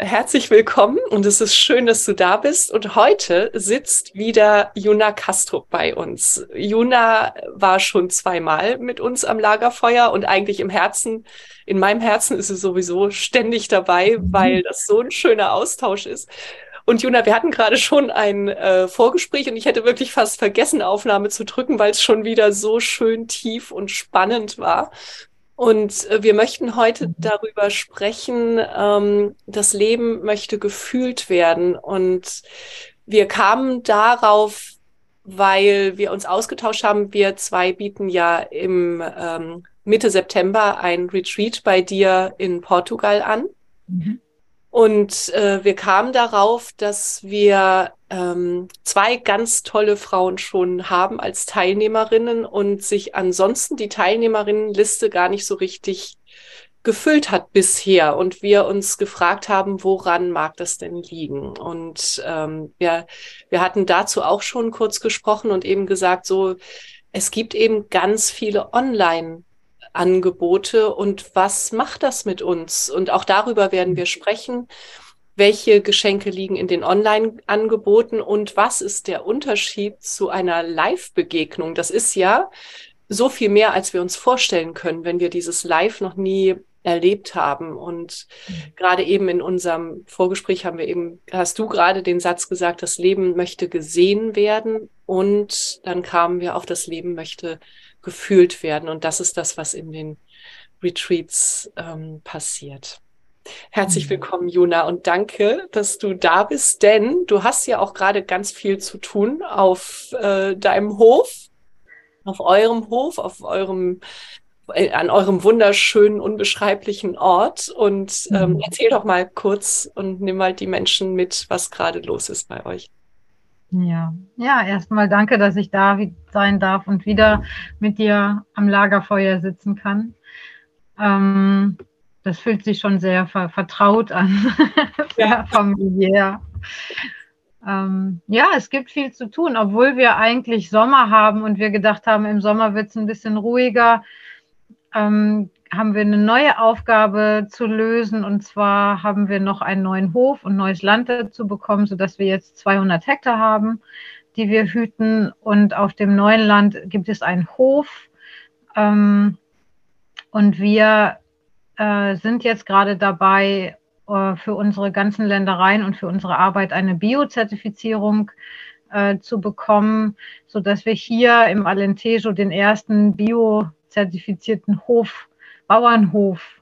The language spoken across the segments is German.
herzlich willkommen und es ist schön, dass du da bist. Und heute sitzt wieder Juna Castro bei uns. Juna war schon zweimal mit uns am Lagerfeuer und eigentlich im Herzen, in meinem Herzen ist sie sowieso ständig dabei, mhm. weil das so ein schöner Austausch ist. Und Juna, wir hatten gerade schon ein äh, Vorgespräch und ich hätte wirklich fast vergessen, Aufnahme zu drücken, weil es schon wieder so schön tief und spannend war. Und äh, wir möchten heute darüber sprechen, ähm, das Leben möchte gefühlt werden. Und wir kamen darauf, weil wir uns ausgetauscht haben. Wir zwei bieten ja im ähm, Mitte September ein Retreat bei dir in Portugal an. Mhm. Und äh, wir kamen darauf, dass wir ähm, zwei ganz tolle Frauen schon haben als Teilnehmerinnen und sich ansonsten die Teilnehmerinnenliste gar nicht so richtig gefüllt hat bisher und wir uns gefragt haben, woran mag das denn liegen? Und ähm, wir, wir hatten dazu auch schon kurz gesprochen und eben gesagt, so, es gibt eben ganz viele Online- Angebote und was macht das mit uns? Und auch darüber werden wir sprechen. Welche Geschenke liegen in den Online-Angeboten und was ist der Unterschied zu einer Live-Begegnung? Das ist ja so viel mehr, als wir uns vorstellen können, wenn wir dieses Live noch nie erlebt haben. Und mhm. gerade eben in unserem Vorgespräch haben wir eben, hast du gerade den Satz gesagt, das Leben möchte gesehen werden. Und dann kamen wir auf das Leben möchte gefühlt werden. Und das ist das, was in den Retreats ähm, passiert. Herzlich mhm. willkommen, Juna, und danke, dass du da bist, denn du hast ja auch gerade ganz viel zu tun auf äh, deinem Hof, auf eurem Hof, auf eurem äh, an eurem wunderschönen, unbeschreiblichen Ort. Und ähm, mhm. erzähl doch mal kurz und nimm mal die Menschen mit, was gerade los ist bei euch. Ja, ja, erstmal danke, dass ich da sein darf und wieder mit dir am Lagerfeuer sitzen kann. Ähm, das fühlt sich schon sehr ver vertraut an, sehr familiär. Ähm, ja, es gibt viel zu tun, obwohl wir eigentlich Sommer haben und wir gedacht haben, im Sommer wird es ein bisschen ruhiger. Ähm, haben wir eine neue Aufgabe zu lösen. Und zwar haben wir noch einen neuen Hof und neues Land dazu bekommen, sodass wir jetzt 200 Hektar haben, die wir hüten. Und auf dem neuen Land gibt es einen Hof. Ähm, und wir äh, sind jetzt gerade dabei, äh, für unsere ganzen Ländereien und für unsere Arbeit eine Biozertifizierung äh, zu bekommen, sodass wir hier im Alentejo den ersten biozertifizierten Hof Bauernhof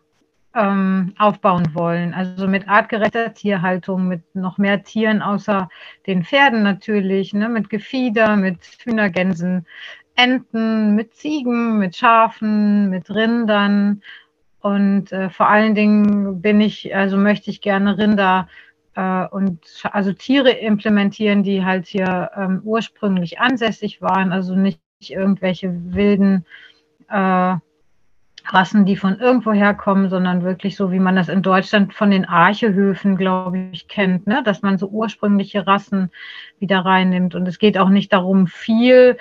ähm, aufbauen wollen. Also mit artgerechter Tierhaltung, mit noch mehr Tieren außer den Pferden natürlich, ne, mit Gefieder, mit Hühnergänsen, Enten, mit Ziegen, mit Schafen, mit Rindern. Und äh, vor allen Dingen bin ich, also möchte ich gerne Rinder äh, und also Tiere implementieren, die halt hier ähm, ursprünglich ansässig waren, also nicht irgendwelche wilden äh, Rassen, die von irgendwo herkommen, sondern wirklich so, wie man das in Deutschland von den Archehöfen, glaube ich, kennt, ne? dass man so ursprüngliche Rassen wieder reinnimmt. Und es geht auch nicht darum, viel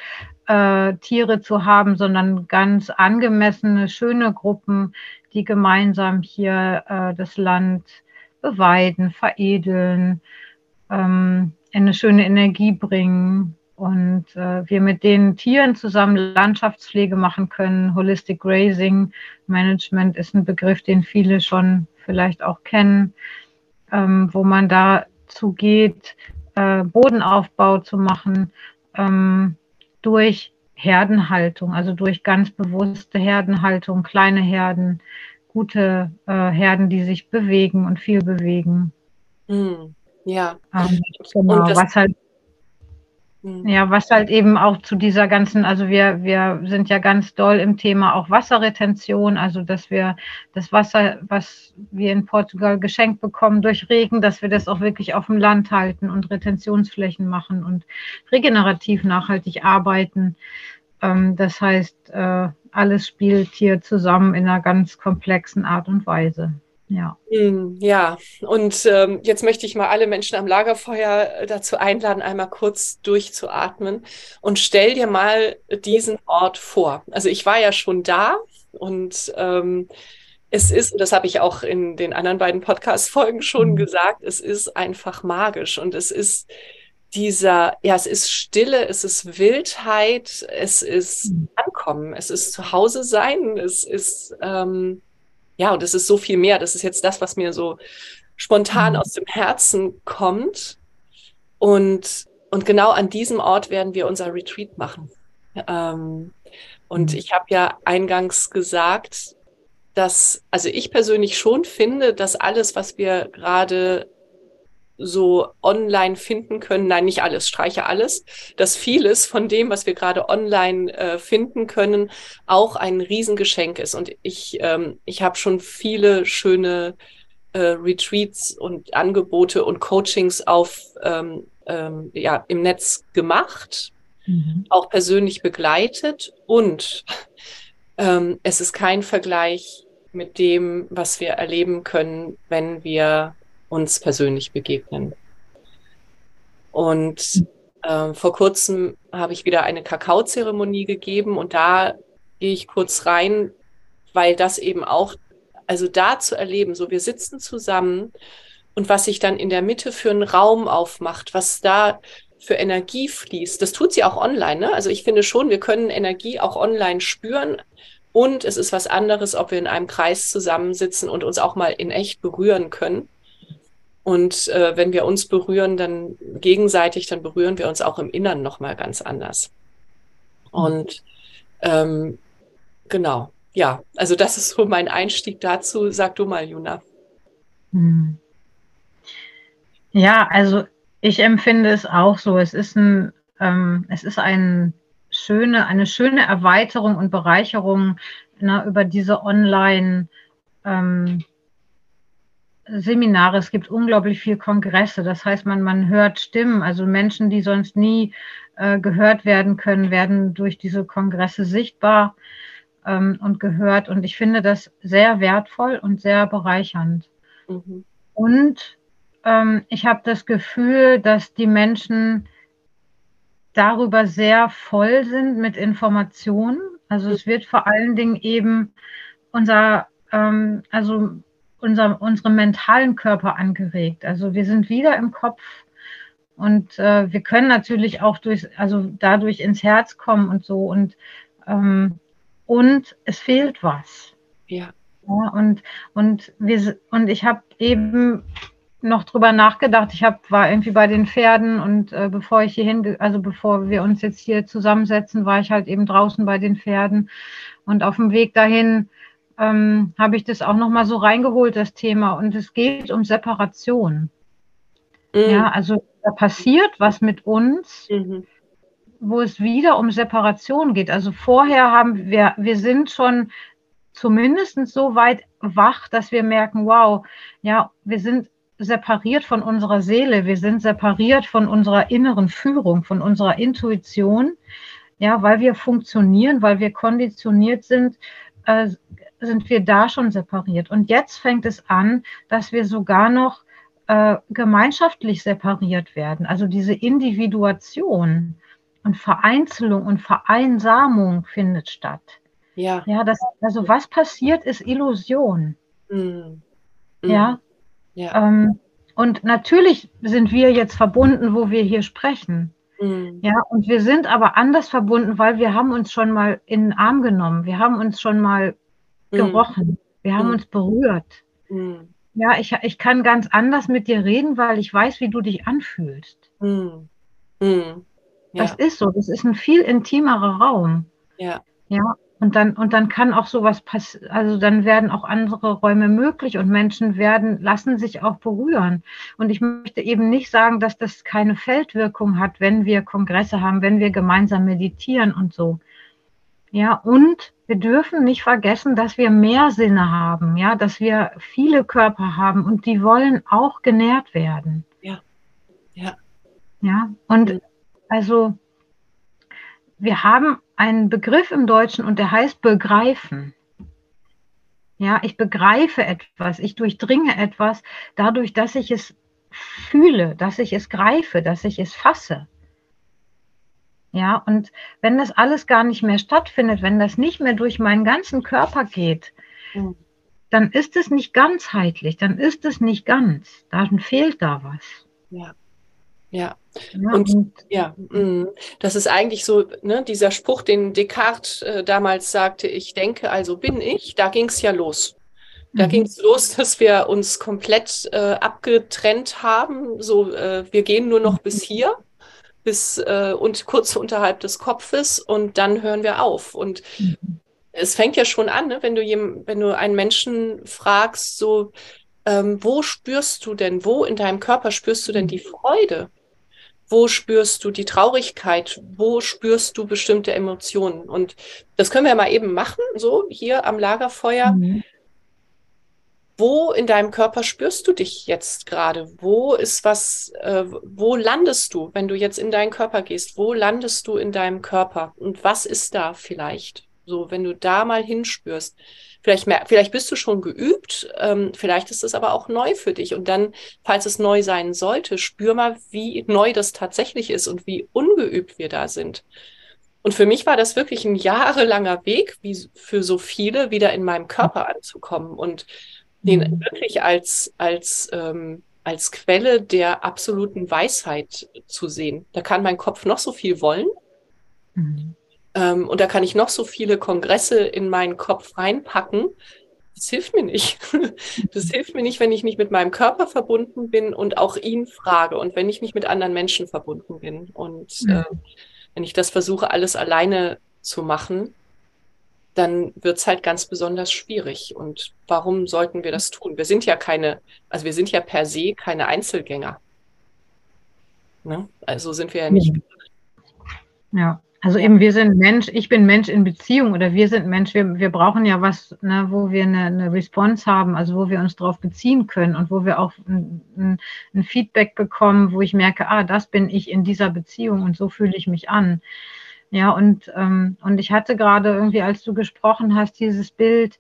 äh, Tiere zu haben, sondern ganz angemessene, schöne Gruppen, die gemeinsam hier äh, das Land beweiden, veredeln, ähm, eine schöne Energie bringen und äh, wir mit den Tieren zusammen Landschaftspflege machen können. Holistic Grazing Management ist ein Begriff, den viele schon vielleicht auch kennen, ähm, wo man dazu geht, äh, Bodenaufbau zu machen ähm, durch Herdenhaltung, also durch ganz bewusste Herdenhaltung, kleine Herden, gute äh, Herden, die sich bewegen und viel bewegen. Mm, ja. Ähm, genau, was halt. Ja, was halt eben auch zu dieser ganzen, also wir, wir sind ja ganz doll im Thema auch Wasserretention, also dass wir das Wasser, was wir in Portugal geschenkt bekommen durch Regen, dass wir das auch wirklich auf dem Land halten und Retentionsflächen machen und regenerativ nachhaltig arbeiten. Ähm, das heißt, äh, alles spielt hier zusammen in einer ganz komplexen Art und Weise. Ja. Hm, ja, und ähm, jetzt möchte ich mal alle Menschen am Lagerfeuer äh, dazu einladen, einmal kurz durchzuatmen und stell dir mal diesen Ort vor. Also ich war ja schon da und ähm, es ist, und das habe ich auch in den anderen beiden Podcast-Folgen schon mhm. gesagt, es ist einfach magisch und es ist dieser, ja, es ist Stille, es ist Wildheit, es ist mhm. Ankommen, es ist Zuhause sein, es ist ähm, ja, und es ist so viel mehr. Das ist jetzt das, was mir so spontan mhm. aus dem Herzen kommt. Und, und genau an diesem Ort werden wir unser Retreat machen. Ähm, und mhm. ich habe ja eingangs gesagt, dass, also ich persönlich schon finde, dass alles, was wir gerade so online finden können. Nein, nicht alles, streiche alles. Dass vieles von dem, was wir gerade online äh, finden können, auch ein Riesengeschenk ist. Und ich, ähm, ich habe schon viele schöne äh, Retreats und Angebote und Coachings auf ähm, ähm, ja, im Netz gemacht, mhm. auch persönlich begleitet. Und ähm, es ist kein Vergleich mit dem, was wir erleben können, wenn wir uns persönlich begegnen. Und äh, vor kurzem habe ich wieder eine Kakaozeremonie gegeben und da gehe ich kurz rein, weil das eben auch, also da zu erleben, so wir sitzen zusammen und was sich dann in der Mitte für einen Raum aufmacht, was da für Energie fließt. Das tut sie auch online. Ne? Also ich finde schon, wir können Energie auch online spüren. Und es ist was anderes, ob wir in einem Kreis zusammensitzen und uns auch mal in echt berühren können. Und äh, wenn wir uns berühren, dann gegenseitig, dann berühren wir uns auch im Innern nochmal ganz anders. Und ähm, genau, ja, also das ist so mein Einstieg dazu. Sag du mal, Juna. Hm. Ja, also ich empfinde es auch so. Es ist ein, ähm, es ist ein schöne, eine schöne Erweiterung und Bereicherung na, ne, über diese Online- ähm, Seminare, es gibt unglaublich viele Kongresse. Das heißt, man, man hört Stimmen. Also Menschen, die sonst nie äh, gehört werden können, werden durch diese Kongresse sichtbar ähm, und gehört. Und ich finde das sehr wertvoll und sehr bereichernd. Mhm. Und ähm, ich habe das Gefühl, dass die Menschen darüber sehr voll sind mit Informationen. Also es wird vor allen Dingen eben unser, ähm, also unser, unserem mentalen Körper angeregt. Also wir sind wieder im Kopf und äh, wir können natürlich auch durch, also dadurch ins Herz kommen und so und ähm, und es fehlt was. Ja. ja und und wir und ich habe eben noch drüber nachgedacht. Ich hab, war irgendwie bei den Pferden und äh, bevor ich hier hin, also bevor wir uns jetzt hier zusammensetzen, war ich halt eben draußen bei den Pferden und auf dem Weg dahin ähm, habe ich das auch nochmal so reingeholt, das Thema. Und es geht um Separation. Mhm. Ja, also da passiert was mit uns, mhm. wo es wieder um Separation geht. Also vorher haben wir, wir sind schon zumindest so weit wach, dass wir merken, wow, ja, wir sind separiert von unserer Seele, wir sind separiert von unserer inneren Führung, von unserer Intuition, ja, weil wir funktionieren, weil wir konditioniert sind, äh, sind wir da schon separiert. Und jetzt fängt es an, dass wir sogar noch äh, gemeinschaftlich separiert werden. Also diese Individuation und Vereinzelung und Vereinsamung findet statt. Ja. Ja, das, also was passiert, ist Illusion. Mhm. Ja. ja. Ähm, und natürlich sind wir jetzt verbunden, wo wir hier sprechen. Mhm. Ja, und wir sind aber anders verbunden, weil wir haben uns schon mal in den Arm genommen. Wir haben uns schon mal mhm. Gerochen. Wir haben mhm. uns berührt. Mhm. Ja, ich, ich kann ganz anders mit dir reden, weil ich weiß, wie du dich anfühlst. Mhm. Mhm. Ja. Das ist so. Das ist ein viel intimerer Raum. Ja. Ja, und dann, und dann kann auch sowas passieren, also dann werden auch andere Räume möglich und Menschen werden, lassen sich auch berühren. Und ich möchte eben nicht sagen, dass das keine Feldwirkung hat, wenn wir Kongresse haben, wenn wir gemeinsam meditieren und so. Ja, und wir dürfen nicht vergessen, dass wir mehr Sinne haben, ja, dass wir viele Körper haben und die wollen auch genährt werden. Ja. Ja. Ja, und also wir haben einen Begriff im Deutschen und der heißt begreifen. Ja, ich begreife etwas, ich durchdringe etwas dadurch, dass ich es fühle, dass ich es greife, dass ich es fasse. Ja, und wenn das alles gar nicht mehr stattfindet, wenn das nicht mehr durch meinen ganzen Körper geht, mhm. dann ist es nicht ganzheitlich, dann ist es nicht ganz, dann fehlt da was. Ja. Ja. ja und, und ja, mh. das ist eigentlich so, ne, dieser Spruch, den Descartes äh, damals sagte, ich denke, also bin ich, da ging es ja los. Da mhm. ging es los, dass wir uns komplett äh, abgetrennt haben. So, äh, wir gehen nur noch bis hier, bis äh, und kurz unterhalb des Kopfes und dann hören wir auf. Und mhm. es fängt ja schon an, ne, wenn du jem, wenn du einen Menschen fragst, so ähm, wo spürst du denn, wo in deinem Körper spürst du denn die Freude? Wo spürst du die Traurigkeit? Wo spürst du bestimmte Emotionen? Und das können wir mal eben machen, so hier am Lagerfeuer. Mhm. Wo in deinem Körper spürst du dich jetzt gerade? Wo ist was, äh, wo landest du, wenn du jetzt in deinen Körper gehst? Wo landest du in deinem Körper? Und was ist da vielleicht? So, wenn du da mal hinspürst. Vielleicht, vielleicht bist du schon geübt, ähm, vielleicht ist es aber auch neu für dich. Und dann, falls es neu sein sollte, spür mal, wie neu das tatsächlich ist und wie ungeübt wir da sind. Und für mich war das wirklich ein jahrelanger Weg, wie für so viele, wieder in meinem Körper anzukommen und den mhm. wirklich als, als, ähm, als Quelle der absoluten Weisheit zu sehen. Da kann mein Kopf noch so viel wollen. Mhm. Ähm, und da kann ich noch so viele Kongresse in meinen Kopf reinpacken. Das hilft mir nicht. Das hilft mir nicht, wenn ich nicht mit meinem Körper verbunden bin und auch ihn frage und wenn ich nicht mit anderen Menschen verbunden bin. Und mhm. äh, wenn ich das versuche, alles alleine zu machen, dann wird es halt ganz besonders schwierig. Und warum sollten wir das tun? Wir sind ja keine, also wir sind ja per se keine Einzelgänger. Ne? Also sind wir ja nicht. Ja. Also eben, wir sind Mensch, ich bin Mensch in Beziehung oder wir sind Mensch, wir, wir brauchen ja was, ne, wo wir eine, eine Response haben, also wo wir uns darauf beziehen können und wo wir auch ein, ein, ein, Feedback bekommen, wo ich merke, ah, das bin ich in dieser Beziehung und so fühle ich mich an. Ja, und, ähm, und ich hatte gerade irgendwie, als du gesprochen hast, dieses Bild,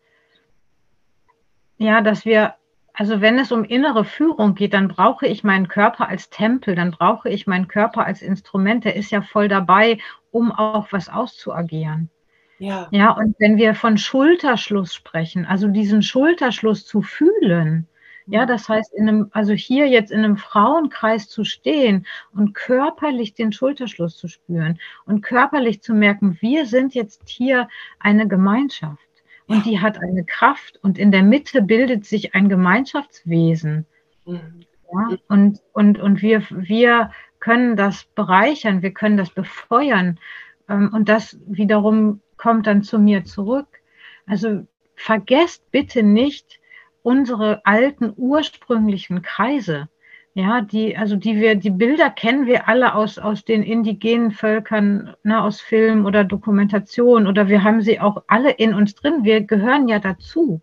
ja, dass wir also wenn es um innere Führung geht, dann brauche ich meinen Körper als Tempel, dann brauche ich meinen Körper als Instrument, der ist ja voll dabei, um auch was auszuagieren. Ja. Ja, und wenn wir von Schulterschluss sprechen, also diesen Schulterschluss zu fühlen, ja, das heißt, in einem, also hier jetzt in einem Frauenkreis zu stehen und körperlich den Schulterschluss zu spüren und körperlich zu merken, wir sind jetzt hier eine Gemeinschaft und die hat eine Kraft und in der Mitte bildet sich ein Gemeinschaftswesen. Mhm. Ja, und, und, und wir, wir können das bereichern, wir können das befeuern ähm, und das wiederum kommt dann zu mir zurück. Also vergesst bitte nicht unsere alten ursprünglichen Kreise. ja, die, also die wir, die Bilder kennen wir alle aus, aus den indigenen Völkern, ne, aus Film oder Dokumentation oder wir haben sie auch alle in uns drin. Wir gehören ja dazu.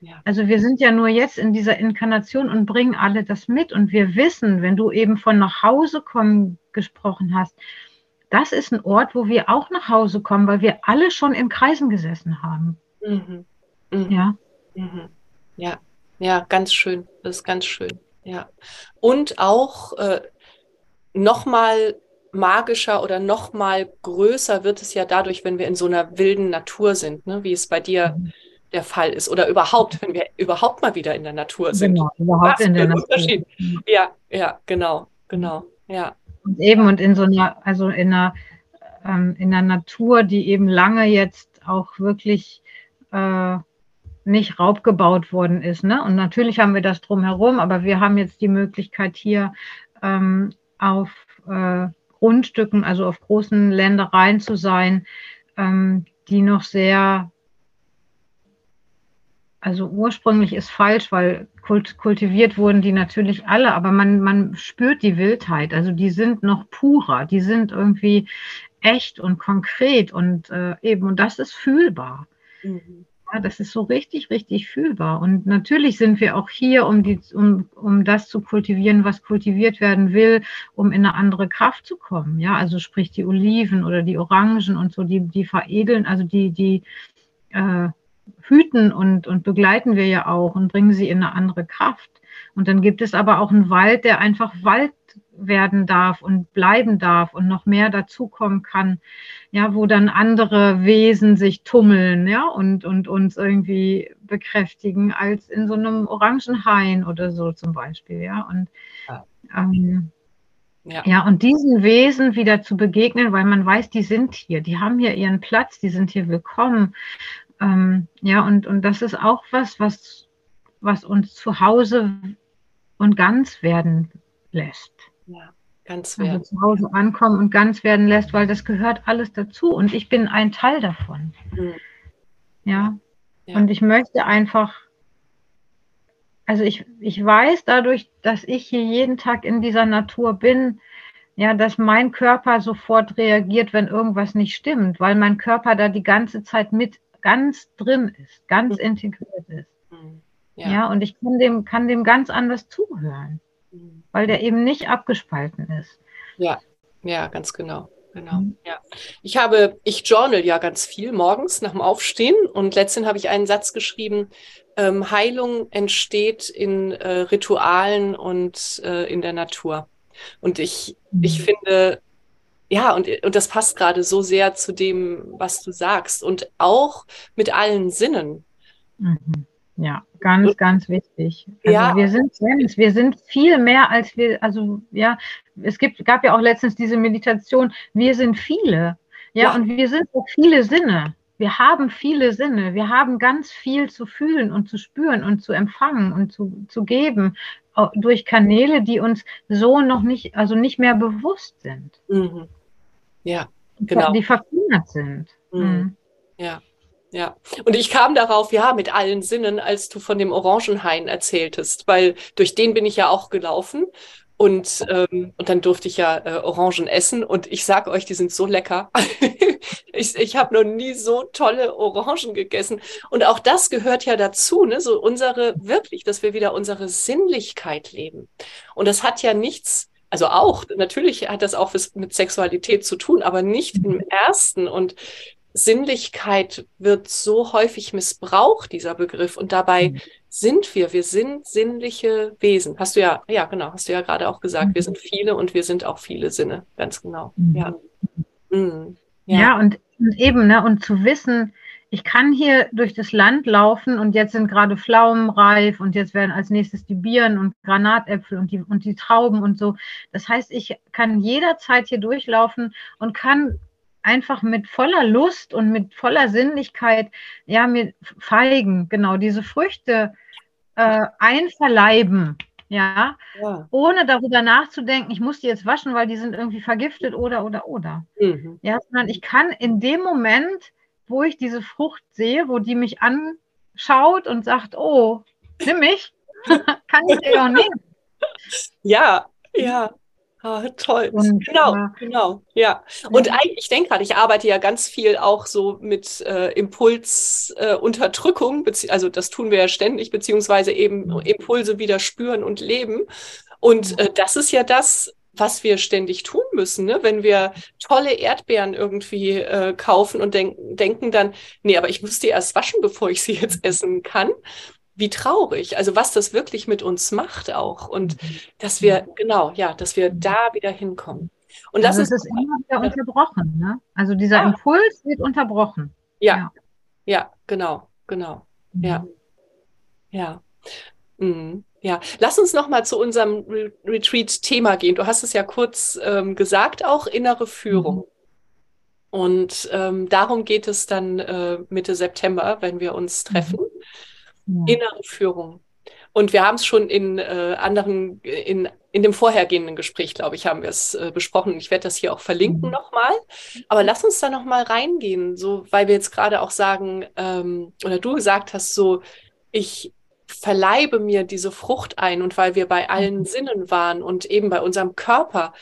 Ja. Also wir sind ja nur jetzt in dieser Inkarnation und bringen alle das mit. Und wir wissen, wenn du eben von nach Hause kommen gesprochen hast, das ist ein Ort, wo wir auch nach Hause kommen, weil wir alle schon in Kreisen gesessen haben. Mhm. Mhm. Ja. Mhm. Ja, ja, ganz schön. Das ist ganz schön. Ja. Und auch äh, nochmal magischer oder nochmal größer wird es ja dadurch, wenn wir in so einer wilden Natur sind, ne? wie es bei dir mhm. der Fall ist. Oder überhaupt, wenn wir überhaupt mal wieder in der Natur sind. Genau, überhaupt Was in der Natur. Unterschied. Ja, ja, genau, genau, ja. Und eben und in so einer, also in einer, ähm, in einer Natur, die eben lange jetzt auch wirklich äh, nicht raubgebaut worden ist. Ne? Und natürlich haben wir das drumherum, aber wir haben jetzt die Möglichkeit hier ähm, auf äh, Grundstücken, also auf großen Ländereien zu sein, ähm, die noch sehr, also ursprünglich ist falsch, weil kult kultiviert wurden die natürlich alle, aber man, man spürt die Wildheit, also die sind noch purer, die sind irgendwie echt und konkret und äh, eben, und das ist fühlbar. Mhm. Ja, das ist so richtig, richtig fühlbar. Und natürlich sind wir auch hier, um, die, um, um das zu kultivieren, was kultiviert werden will, um in eine andere Kraft zu kommen. Ja, also sprich die Oliven oder die Orangen und so, die, die veredeln, also die, die äh, hüten und, und begleiten wir ja auch und bringen sie in eine andere Kraft. Und dann gibt es aber auch einen Wald, der einfach Wald werden darf und bleiben darf und noch mehr dazukommen kann, ja, wo dann andere Wesen sich tummeln, ja, und, und uns irgendwie bekräftigen als in so einem Orangenhain oder so zum Beispiel, ja. Und ähm, ja. ja, und diesen Wesen wieder zu begegnen, weil man weiß, die sind hier, die haben hier ihren Platz, die sind hier willkommen. Ähm, ja, und, und das ist auch was, was, was uns zu Hause und ganz werden lässt. Ja, ganz werden. Also zu Hause ankommen und ganz werden lässt, weil das gehört alles dazu und ich bin ein Teil davon. Mhm. Ja? ja. Und ich möchte einfach, also ich, ich weiß dadurch, dass ich hier jeden Tag in dieser Natur bin, ja, dass mein Körper sofort reagiert, wenn irgendwas nicht stimmt, weil mein Körper da die ganze Zeit mit ganz drin ist, ganz mhm. integriert ist. Mhm. Ja. ja. und ich kann dem, kann dem ganz anders zuhören weil der eben nicht abgespalten ist. Ja, ja, ganz genau. Genau. Mhm. Ja. Ich habe, ich journal ja ganz viel morgens nach dem Aufstehen und letztens habe ich einen Satz geschrieben, ähm, Heilung entsteht in äh, Ritualen und äh, in der Natur. Und ich, mhm. ich finde, ja, und, und das passt gerade so sehr zu dem, was du sagst und auch mit allen Sinnen. Mhm. Ja, ganz, ganz wichtig. Also ja. wir sind Sens, wir sind viel mehr als wir, also ja, es gibt, gab ja auch letztens diese Meditation, wir sind viele. Ja, ja. und wir sind auch viele Sinne. Wir haben viele Sinne. Wir haben ganz viel zu fühlen und zu spüren und zu empfangen und zu, zu geben durch Kanäle, die uns so noch nicht, also nicht mehr bewusst sind. Mhm. Ja, genau. Die verkümmert sind. Mhm. Mhm. Ja. Ja, und ich kam darauf, ja, mit allen Sinnen, als du von dem Orangenhain erzähltest, weil durch den bin ich ja auch gelaufen und, ähm, und dann durfte ich ja äh, Orangen essen und ich sage euch, die sind so lecker. ich ich habe noch nie so tolle Orangen gegessen. Und auch das gehört ja dazu, ne? so unsere, wirklich, dass wir wieder unsere Sinnlichkeit leben. Und das hat ja nichts, also auch, natürlich hat das auch mit Sexualität zu tun, aber nicht im ersten. Und Sinnlichkeit wird so häufig missbraucht, dieser Begriff. Und dabei mhm. sind wir, wir sind sinnliche Wesen. Hast du ja, ja, genau, hast du ja gerade auch gesagt, wir mhm. sind viele und wir sind auch viele Sinne, ganz genau. Mhm. Ja. Mhm. Ja. ja, und, und eben, ne, und zu wissen, ich kann hier durch das Land laufen und jetzt sind gerade Pflaumen reif und jetzt werden als nächstes die Bieren und Granatäpfel und die, und die Trauben und so. Das heißt, ich kann jederzeit hier durchlaufen und kann einfach mit voller Lust und mit voller Sinnlichkeit, ja, mit Feigen, genau, diese Früchte äh, einverleiben, ja, ja, ohne darüber nachzudenken, ich muss die jetzt waschen, weil die sind irgendwie vergiftet oder, oder, oder. Mhm. Ja, sondern ich kann in dem Moment, wo ich diese Frucht sehe, wo die mich anschaut und sagt, oh, nimm mich, kann ich dir auch nehmen. Ja, ja. Ah, toll. Und, genau, äh, genau, ja. Und ja. ich denke gerade, ich arbeite ja ganz viel auch so mit äh, Impulsunterdrückung, äh, also das tun wir ja ständig, beziehungsweise eben Impulse wieder spüren und leben. Und äh, das ist ja das, was wir ständig tun müssen, ne? wenn wir tolle Erdbeeren irgendwie äh, kaufen und denk denken dann, nee, aber ich muss die erst waschen, bevor ich sie jetzt essen kann wie traurig, also was das wirklich mit uns macht auch und mhm. dass wir, genau, ja, dass wir da wieder hinkommen. Und das also ist, ist immer wieder unterbrochen, ne? Also dieser ja. Impuls wird unterbrochen. Ja, ja, ja genau, genau, mhm. ja, ja. Mhm. Ja, lass uns noch mal zu unserem Re Retreat-Thema gehen. Du hast es ja kurz ähm, gesagt, auch innere Führung. Mhm. Und ähm, darum geht es dann äh, Mitte September, wenn wir uns treffen. Mhm ja. innere Führung. Und wir haben es schon in äh, anderen, in, in dem vorhergehenden Gespräch, glaube ich, haben wir es äh, besprochen. Ich werde das hier auch verlinken mhm. nochmal. Aber lass uns da nochmal reingehen, so, weil wir jetzt gerade auch sagen, ähm, oder du gesagt hast, so, ich verleibe mir diese Frucht ein und weil wir bei allen mhm. Sinnen waren und eben bei unserem Körper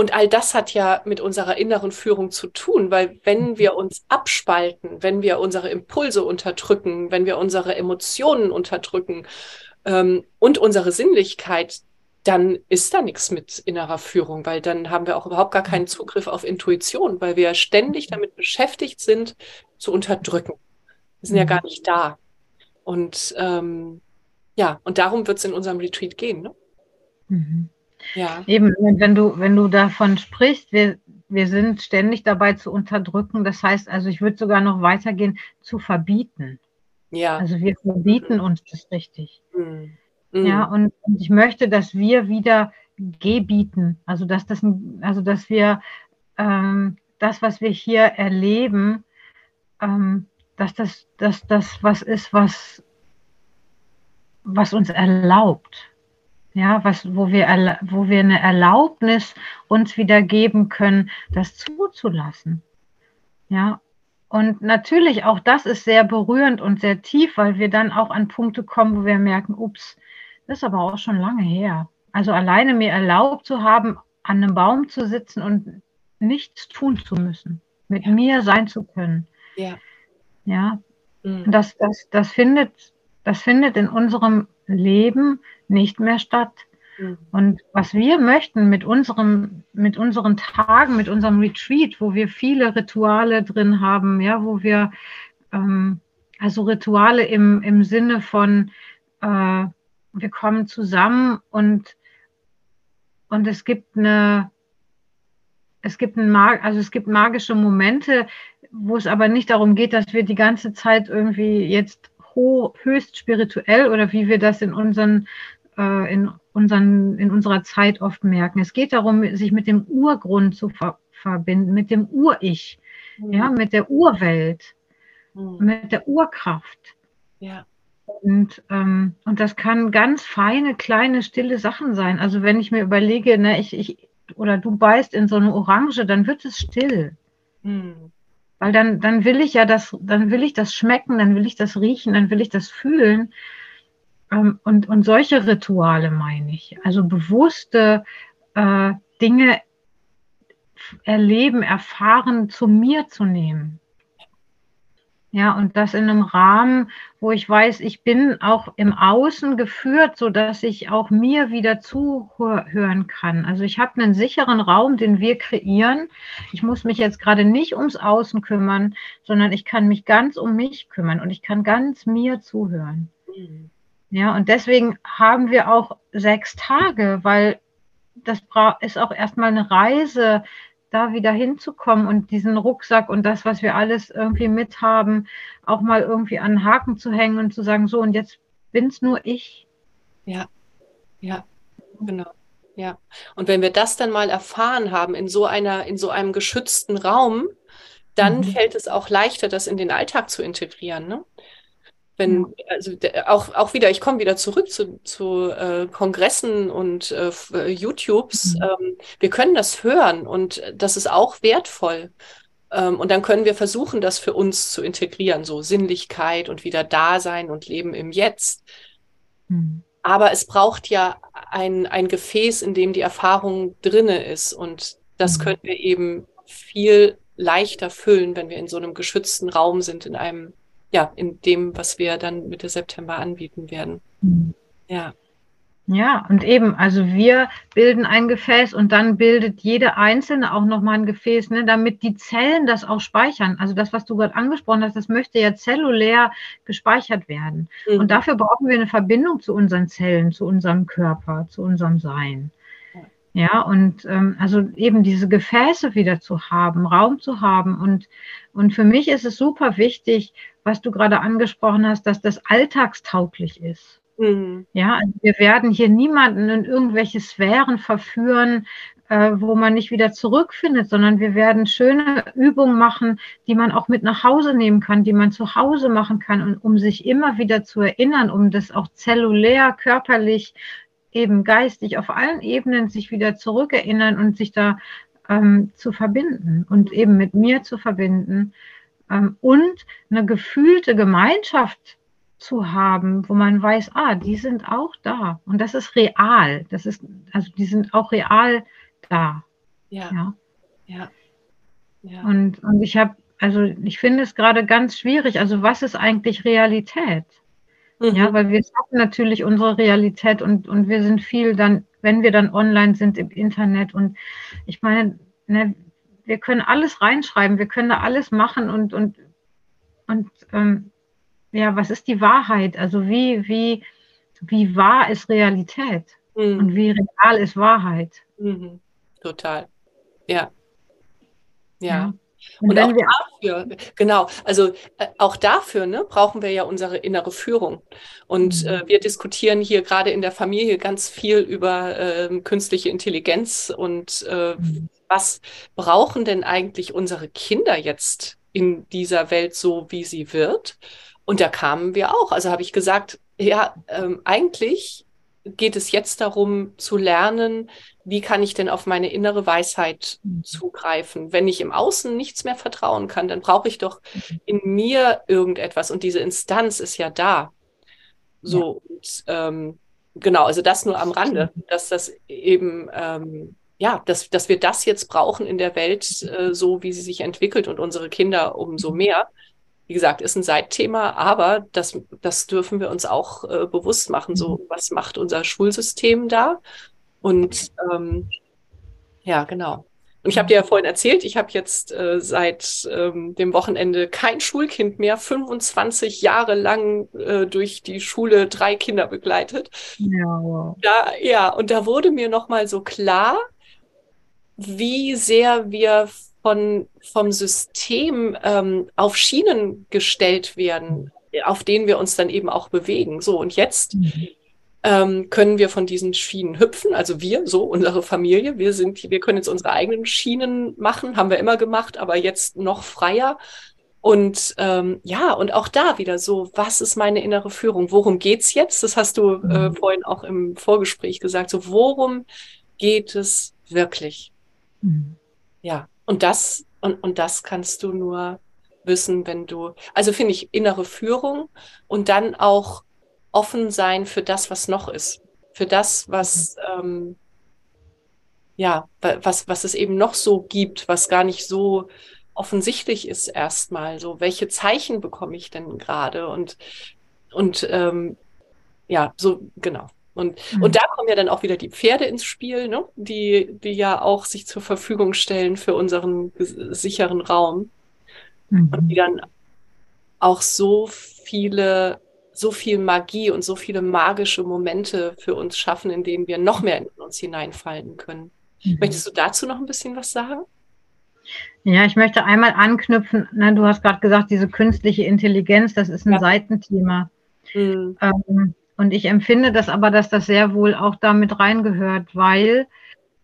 und all das hat ja mit unserer inneren Führung zu tun, weil wenn wir uns abspalten, wenn wir unsere Impulse unterdrücken, wenn wir unsere Emotionen unterdrücken ähm, und unsere Sinnlichkeit, dann ist da nichts mit innerer Führung, weil dann haben wir auch überhaupt gar keinen Zugriff auf Intuition, weil wir ständig damit beschäftigt sind, zu unterdrücken. Wir sind ja gar nicht da. Und ähm, ja, und darum wird es in unserem Retreat gehen. Ne? Mhm. Ja. Eben, wenn du, wenn du davon sprichst, wir, wir sind ständig dabei zu unterdrücken. Das heißt also, ich würde sogar noch weitergehen, zu verbieten. Ja. Also wir verbieten mhm. uns das richtig. Mhm. Ja, und, und, ich möchte, dass wir wieder gebieten. Also dass das, also dass wir ähm, das, was wir hier erleben, ähm, dass das, dass das was ist, was, was uns erlaubt. Ja, was, wo wir, wo wir eine Erlaubnis uns wieder geben können, das zuzulassen. Ja, und natürlich auch das ist sehr berührend und sehr tief, weil wir dann auch an Punkte kommen, wo wir merken, ups, das ist aber auch schon lange her. Also alleine mir erlaubt zu haben, an einem Baum zu sitzen und nichts tun zu müssen, mit ja. mir sein zu können. Ja. Ja. Mhm. Das, das, das findet, das findet in unserem Leben nicht mehr statt. Mhm. Und was wir möchten mit unserem, mit unseren Tagen, mit unserem Retreat, wo wir viele Rituale drin haben, ja, wo wir ähm, also Rituale im, im Sinne von äh, wir kommen zusammen und, und es gibt eine, es gibt ein Mag also es gibt magische Momente, wo es aber nicht darum geht, dass wir die ganze Zeit irgendwie jetzt höchst spirituell oder wie wir das in unseren, äh, in, unseren, in unserer Zeit oft merken. Es geht darum, sich mit dem Urgrund zu ver verbinden, mit dem Ur-Ich, mhm. ja, mit der Urwelt, mhm. mit der Urkraft. Ja. Und, ähm, und das kann ganz feine, kleine, stille Sachen sein. Also wenn ich mir überlege, ne, ich, ich, oder du beißt in so eine Orange, dann wird es still. Mhm. Weil dann, dann will ich ja das, dann will ich das schmecken, dann will ich das riechen, dann will ich das fühlen. Ähm, und, und solche Rituale meine ich. Also bewusste äh, Dinge erleben, erfahren, zu mir zu nehmen. Ja, und das in einem Rahmen, wo ich weiß, ich bin auch im Außen geführt, so dass ich auch mir wieder zuhören kann. Also ich habe einen sicheren Raum, den wir kreieren. Ich muss mich jetzt gerade nicht ums Außen kümmern, sondern ich kann mich ganz um mich kümmern und ich kann ganz mir zuhören. Mhm. Ja, und deswegen haben wir auch sechs Tage, weil das ist auch erstmal eine Reise, da wieder hinzukommen und diesen Rucksack und das, was wir alles irgendwie mithaben, auch mal irgendwie an den Haken zu hängen und zu sagen, so und jetzt bin's nur ich. Ja, ja, genau. Ja. Und wenn wir das dann mal erfahren haben in so einer, in so einem geschützten Raum, dann mhm. fällt es auch leichter, das in den Alltag zu integrieren. Ne? Wenn, also auch, auch wieder, ich komme wieder zurück zu, zu äh, Kongressen und äh, äh YouTubes. Mhm. Ähm, wir können das hören und das ist auch wertvoll. Ähm, und dann können wir versuchen, das für uns zu integrieren, so Sinnlichkeit und wieder Dasein und Leben im Jetzt. Mhm. Aber es braucht ja ein, ein Gefäß, in dem die Erfahrung drinne ist. Und das mhm. können wir eben viel leichter füllen, wenn wir in so einem geschützten Raum sind, in einem, ja, in dem, was wir dann Mitte September anbieten werden. Mhm. Ja. Ja, und eben, also wir bilden ein Gefäß und dann bildet jede Einzelne auch nochmal ein Gefäß, ne, damit die Zellen das auch speichern. Also das, was du gerade angesprochen hast, das möchte ja zellulär gespeichert werden. Mhm. Und dafür brauchen wir eine Verbindung zu unseren Zellen, zu unserem Körper, zu unserem Sein. Ja, und ähm, also eben diese Gefäße wieder zu haben, Raum zu haben. Und, und für mich ist es super wichtig, was du gerade angesprochen hast, dass das alltagstauglich ist. Mhm. Ja, also wir werden hier niemanden in irgendwelche Sphären verführen, äh, wo man nicht wieder zurückfindet, sondern wir werden schöne Übungen machen, die man auch mit nach Hause nehmen kann, die man zu Hause machen kann, und, um sich immer wieder zu erinnern, um das auch zellulär, körperlich, eben geistig auf allen Ebenen sich wieder zurückerinnern und sich da ähm, zu verbinden und eben mit mir zu verbinden und eine gefühlte Gemeinschaft zu haben, wo man weiß, ah, die sind auch da. Und das ist real. Das ist, also die sind auch real da. Ja. Ja. ja. ja. Und, und ich habe, also ich finde es gerade ganz schwierig. Also was ist eigentlich Realität? Mhm. Ja, weil wir schaffen natürlich unsere Realität und, und wir sind viel dann, wenn wir dann online sind im Internet. Und ich meine, ne, wir können alles reinschreiben, wir können da alles machen und, und, und ähm, ja, was ist die Wahrheit? Also wie, wie, wie wahr ist Realität mhm. und wie real ist Wahrheit? Mhm. Total. Ja. Ja. ja. Und, und auch dafür, genau, also äh, auch dafür ne, brauchen wir ja unsere innere Führung. Und mhm. äh, wir diskutieren hier gerade in der Familie ganz viel über äh, künstliche Intelligenz und äh, mhm. Was brauchen denn eigentlich unsere Kinder jetzt in dieser Welt so, wie sie wird? Und da kamen wir auch. Also habe ich gesagt, ja, ähm, eigentlich geht es jetzt darum zu lernen, wie kann ich denn auf meine innere Weisheit mhm. zugreifen. Wenn ich im Außen nichts mehr vertrauen kann, dann brauche ich doch in mir irgendetwas und diese Instanz ist ja da. So, ja. Und, ähm, genau, also das nur am Rande, dass das eben, ähm, ja, dass, dass wir das jetzt brauchen in der Welt, äh, so wie sie sich entwickelt und unsere Kinder umso mhm. mehr wie gesagt, ist ein Seitthema, aber das, das dürfen wir uns auch äh, bewusst machen. So, mhm. was macht unser Schulsystem da? Und ähm, ja, genau. Und ich habe dir ja vorhin erzählt, ich habe jetzt äh, seit ähm, dem Wochenende kein Schulkind mehr, 25 Jahre lang äh, durch die Schule drei Kinder begleitet. Ja, wow. da, ja und da wurde mir nochmal so klar, wie sehr wir von, vom System ähm, auf Schienen gestellt werden, auf denen wir uns dann eben auch bewegen. So, und jetzt mhm. ähm, können wir von diesen Schienen hüpfen, also wir, so unsere Familie, wir sind, wir können jetzt unsere eigenen Schienen machen, haben wir immer gemacht, aber jetzt noch freier. Und ähm, ja, und auch da wieder so, was ist meine innere Führung? Worum geht's jetzt? Das hast du äh, mhm. vorhin auch im Vorgespräch gesagt. So, worum geht es wirklich? Mhm. Ja, und das, und, und das kannst du nur wissen, wenn du, also finde ich innere Führung und dann auch offen sein für das, was noch ist. Für das, was, ähm, ja, was, was es eben noch so gibt, was gar nicht so offensichtlich ist erstmal. So, welche Zeichen bekomme ich denn gerade? Und, und ähm, ja, so, genau. Und, mhm. und da kommen ja dann auch wieder die Pferde ins Spiel, ne? die, die ja auch sich zur Verfügung stellen für unseren sicheren Raum. Mhm. Und die dann auch so viele, so viel Magie und so viele magische Momente für uns schaffen, in denen wir noch mehr in uns hineinfallen können. Mhm. Möchtest du dazu noch ein bisschen was sagen? Ja, ich möchte einmal anknüpfen. Na, du hast gerade gesagt, diese künstliche Intelligenz, das ist ein ja. Seitenthema. Mhm. Ähm, und ich empfinde das aber, dass das sehr wohl auch damit reingehört, weil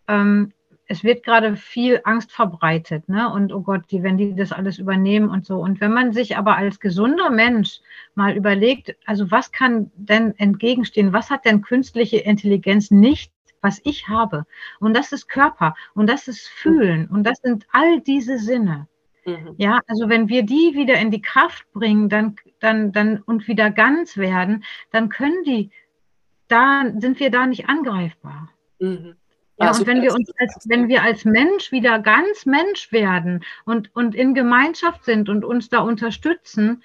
ähm, es wird gerade viel Angst verbreitet, ne? Und oh Gott, die, wenn die das alles übernehmen und so. Und wenn man sich aber als gesunder Mensch mal überlegt, also was kann denn entgegenstehen? Was hat denn künstliche Intelligenz nicht, was ich habe? Und das ist Körper und das ist Fühlen und das sind all diese Sinne. Mhm. Ja, also wenn wir die wieder in die Kraft bringen, dann, dann, dann und wieder ganz werden, dann können die da sind wir da nicht angreifbar. Mhm. Ja, und wenn wir uns als, wenn wir als Mensch wieder ganz Mensch werden und, und in Gemeinschaft sind und uns da unterstützen,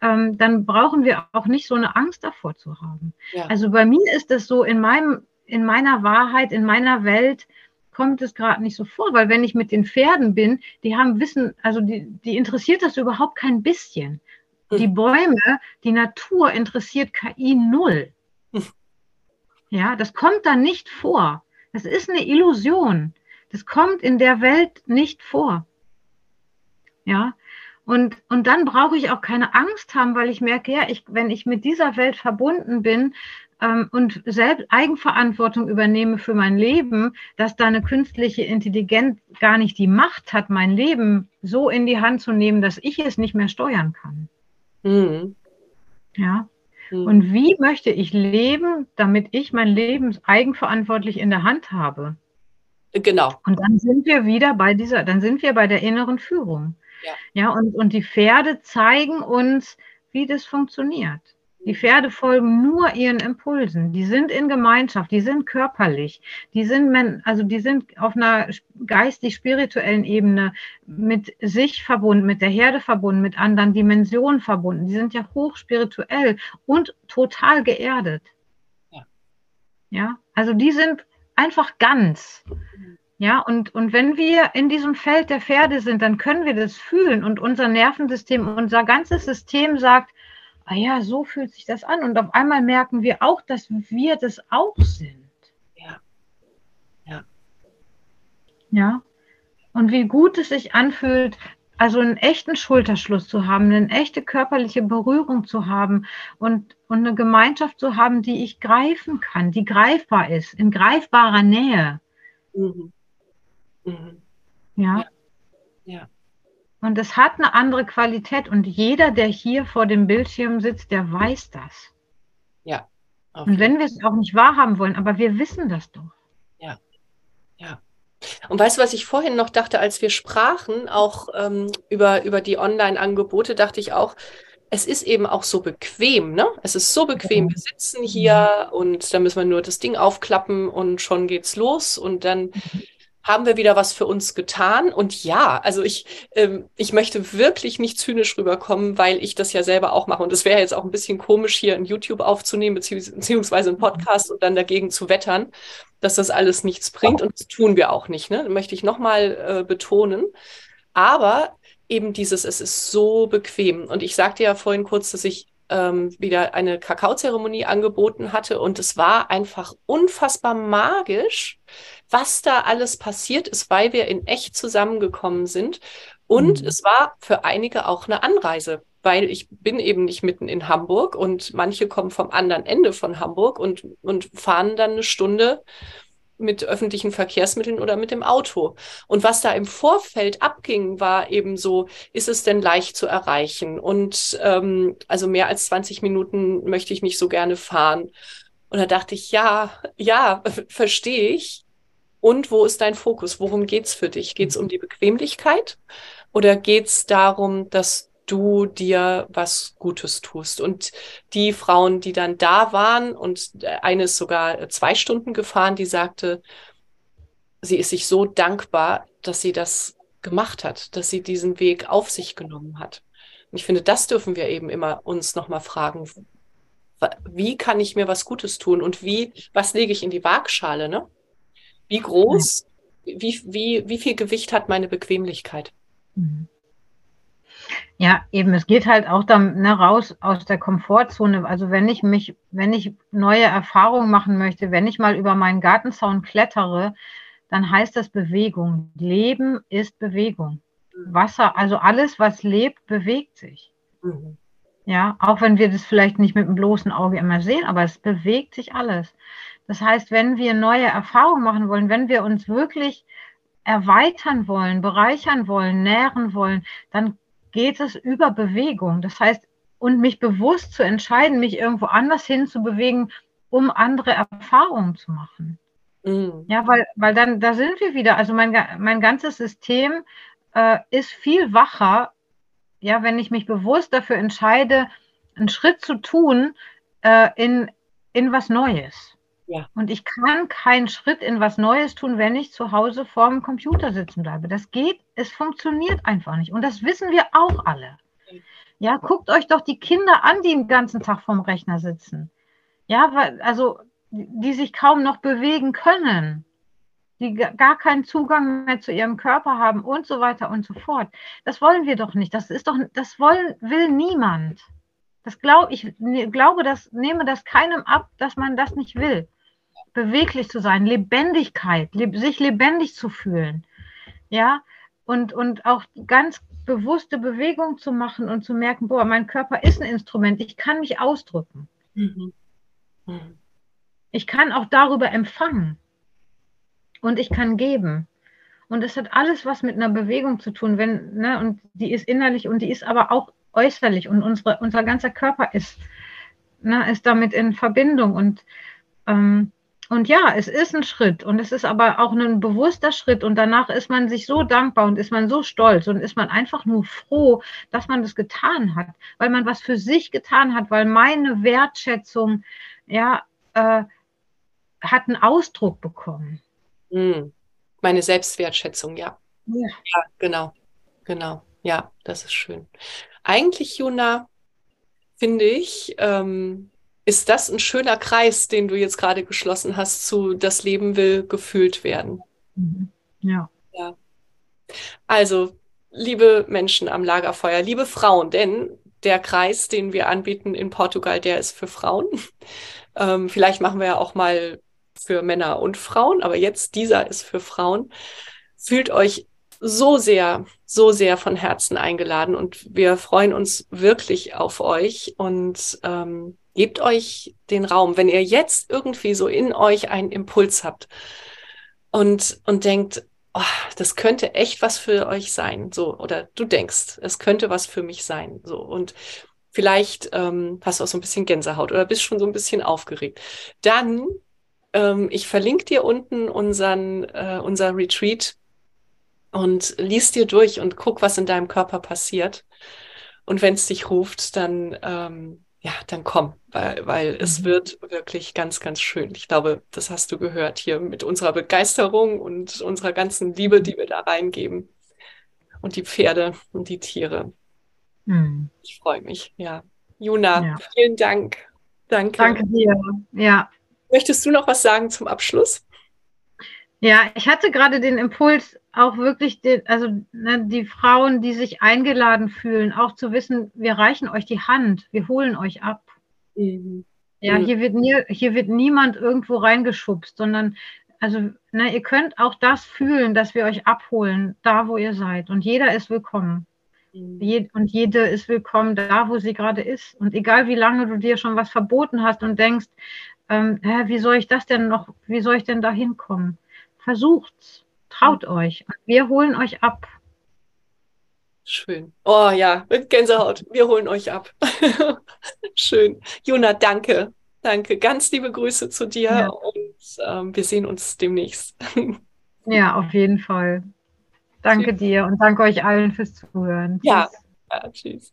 ähm, dann brauchen wir auch nicht so eine Angst davor zu haben. Ja. Also bei mir ist es so, in meinem, in meiner Wahrheit, in meiner Welt kommt es gerade nicht so vor, weil wenn ich mit den Pferden bin, die haben Wissen, also die, die interessiert das überhaupt kein bisschen. Hm. Die Bäume, die Natur interessiert KI null. Hm. Ja, das kommt dann nicht vor. Das ist eine Illusion. Das kommt in der Welt nicht vor. Ja, und, und dann brauche ich auch keine Angst haben, weil ich merke, ja, ich, wenn ich mit dieser Welt verbunden bin ähm, und selbst Eigenverantwortung übernehme für mein Leben, dass da eine künstliche Intelligenz gar nicht die Macht hat, mein Leben so in die Hand zu nehmen, dass ich es nicht mehr steuern kann. Mhm. Ja. Mhm. Und wie möchte ich leben, damit ich mein Leben eigenverantwortlich in der Hand habe? Genau. Und dann sind wir wieder bei dieser, dann sind wir bei der inneren Führung. Ja, ja und, und die Pferde zeigen uns, wie das funktioniert. Die Pferde folgen nur ihren Impulsen. Die sind in Gemeinschaft, die sind körperlich, die sind, also die sind auf einer geistig-spirituellen Ebene mit sich verbunden, mit der Herde verbunden, mit anderen Dimensionen verbunden. Die sind ja hochspirituell und total geerdet. Ja. ja, also die sind einfach ganz. Ja, und, und wenn wir in diesem Feld der Pferde sind, dann können wir das fühlen und unser Nervensystem, unser ganzes System sagt, ah ja, so fühlt sich das an. Und auf einmal merken wir auch, dass wir das auch sind. Ja. Ja. Ja. Und wie gut es sich anfühlt, also einen echten Schulterschluss zu haben, eine echte körperliche Berührung zu haben und, und eine Gemeinschaft zu haben, die ich greifen kann, die greifbar ist, in greifbarer Nähe. Mhm. Mhm. Ja. ja. Und es hat eine andere Qualität und jeder, der hier vor dem Bildschirm sitzt, der weiß das. Ja. Und wenn wir es auch nicht wahrhaben wollen, aber wir wissen das doch. Ja. Ja. Und weißt du, was ich vorhin noch dachte, als wir sprachen, auch ähm, über, über die Online-Angebote, dachte ich auch, es ist eben auch so bequem, ne? Es ist so bequem. Wir sitzen hier und da müssen wir nur das Ding aufklappen und schon geht's los und dann mhm haben wir wieder was für uns getan. Und ja, also ich, ähm, ich möchte wirklich nicht zynisch rüberkommen, weil ich das ja selber auch mache. Und es wäre jetzt auch ein bisschen komisch, hier ein YouTube aufzunehmen, beziehungsweise ein Podcast und dann dagegen zu wettern, dass das alles nichts bringt. Und das tun wir auch nicht. Ne? Das möchte ich nochmal äh, betonen. Aber eben dieses, es ist so bequem. Und ich sagte ja vorhin kurz, dass ich ähm, wieder eine Kakaozeremonie angeboten hatte und es war einfach unfassbar magisch, was da alles passiert ist, weil wir in echt zusammengekommen sind. Und mhm. es war für einige auch eine Anreise, weil ich bin eben nicht mitten in Hamburg und manche kommen vom anderen Ende von Hamburg und, und fahren dann eine Stunde mit öffentlichen Verkehrsmitteln oder mit dem Auto. Und was da im Vorfeld abging, war eben so, ist es denn leicht zu erreichen? Und ähm, also mehr als 20 Minuten möchte ich nicht so gerne fahren. Und da dachte ich, ja, ja, verstehe ich. Und wo ist dein Fokus? Worum geht's für dich? Geht's um die Bequemlichkeit oder geht's darum, dass du dir was Gutes tust. Und die Frauen, die dann da waren, und eine ist sogar zwei Stunden gefahren, die sagte, sie ist sich so dankbar, dass sie das gemacht hat, dass sie diesen Weg auf sich genommen hat. Und ich finde, das dürfen wir eben immer uns nochmal fragen. Wie kann ich mir was Gutes tun und wie, was lege ich in die Waagschale, ne? Wie groß, wie, wie, wie viel Gewicht hat meine Bequemlichkeit? Mhm. Ja, eben, es geht halt auch dann ne, raus aus der Komfortzone. Also wenn ich mich, wenn ich neue Erfahrungen machen möchte, wenn ich mal über meinen Gartenzaun klettere, dann heißt das Bewegung. Leben ist Bewegung. Mhm. Wasser, also alles, was lebt, bewegt sich. Mhm. Ja, auch wenn wir das vielleicht nicht mit dem bloßen Auge immer sehen, aber es bewegt sich alles. Das heißt, wenn wir neue Erfahrungen machen wollen, wenn wir uns wirklich erweitern wollen, bereichern wollen, nähren wollen, dann geht es über Bewegung. Das heißt, und mich bewusst zu entscheiden, mich irgendwo anders hin zu bewegen, um andere Erfahrungen zu machen. Mhm. Ja, weil, weil dann, da sind wir wieder. Also mein, mein ganzes System äh, ist viel wacher, ja, wenn ich mich bewusst dafür entscheide, einen Schritt zu tun, äh, in, in was Neues. Ja. Und ich kann keinen Schritt in was Neues tun, wenn ich zu Hause vorm Computer sitzen bleibe. Das geht, es funktioniert einfach nicht. Und das wissen wir auch alle. Ja, guckt euch doch die Kinder an, die den ganzen Tag vorm Rechner sitzen. Ja, also die sich kaum noch bewegen können, die gar keinen Zugang mehr zu ihrem Körper haben und so weiter und so fort. Das wollen wir doch nicht. Das ist doch, das wollen, will niemand. Das glaube ich, ne, glaube, das nehme das keinem ab, dass man das nicht will. Beweglich zu sein, Lebendigkeit, sich lebendig zu fühlen. Ja, und, und auch ganz bewusste Bewegung zu machen und zu merken, boah, mein Körper ist ein Instrument, ich kann mich ausdrücken. Mhm. Mhm. Ich kann auch darüber empfangen und ich kann geben. Und es hat alles was mit einer Bewegung zu tun, wenn, ne, und die ist innerlich und die ist aber auch äußerlich und unsere, unser ganzer Körper ist, ne, ist damit in Verbindung und ähm, und ja, es ist ein Schritt und es ist aber auch ein bewusster Schritt und danach ist man sich so dankbar und ist man so stolz und ist man einfach nur froh, dass man das getan hat, weil man was für sich getan hat, weil meine Wertschätzung, ja, äh, hat einen Ausdruck bekommen. Hm. Meine Selbstwertschätzung, ja. ja. Ja, genau. Genau. Ja, das ist schön. Eigentlich, Juna, finde ich, ähm, ist das ein schöner Kreis, den du jetzt gerade geschlossen hast, zu das Leben will gefühlt werden. Mhm. Ja. ja. Also, liebe Menschen am Lagerfeuer, liebe Frauen, denn der Kreis, den wir anbieten in Portugal, der ist für Frauen. Ähm, vielleicht machen wir ja auch mal für Männer und Frauen, aber jetzt dieser ist für Frauen. Fühlt euch so sehr, so sehr von Herzen eingeladen und wir freuen uns wirklich auf euch und ähm, Gebt euch den Raum, wenn ihr jetzt irgendwie so in euch einen Impuls habt und, und denkt, oh, das könnte echt was für euch sein, so, oder du denkst, es könnte was für mich sein, so, und vielleicht ähm, hast du auch so ein bisschen Gänsehaut oder bist schon so ein bisschen aufgeregt, dann, ähm, ich verlinke dir unten unseren, äh, unser Retreat und liest dir durch und guck, was in deinem Körper passiert. Und wenn es dich ruft, dann ähm, ja, dann komm, weil, weil mhm. es wird wirklich ganz, ganz schön. Ich glaube, das hast du gehört hier mit unserer Begeisterung und unserer ganzen Liebe, die wir da reingeben. Und die Pferde und die Tiere. Mhm. Ich freue mich, ja. Juna, ja. vielen Dank. Danke. Danke dir. Ja. Möchtest du noch was sagen zum Abschluss? Ja, ich hatte gerade den Impuls, auch wirklich, den, also ne, die Frauen, die sich eingeladen fühlen, auch zu wissen, wir reichen euch die Hand, wir holen euch ab. Mhm. Ja, hier wird, nie, hier wird niemand irgendwo reingeschubst, sondern also ne, ihr könnt auch das fühlen, dass wir euch abholen, da wo ihr seid. Und jeder ist willkommen. Mhm. Und jede ist willkommen da, wo sie gerade ist. Und egal wie lange du dir schon was verboten hast und denkst, ähm, hä, wie soll ich das denn noch, wie soll ich denn da hinkommen? Versucht's. Traut mhm. euch. Wir holen euch ab. Schön. Oh ja, mit Gänsehaut. Wir holen euch ab. Schön. Juna, danke. Danke. Ganz liebe Grüße zu dir ja. und ähm, wir sehen uns demnächst. ja, auf jeden Fall. Danke tschüss. dir und danke euch allen fürs Zuhören. Ja, ja tschüss.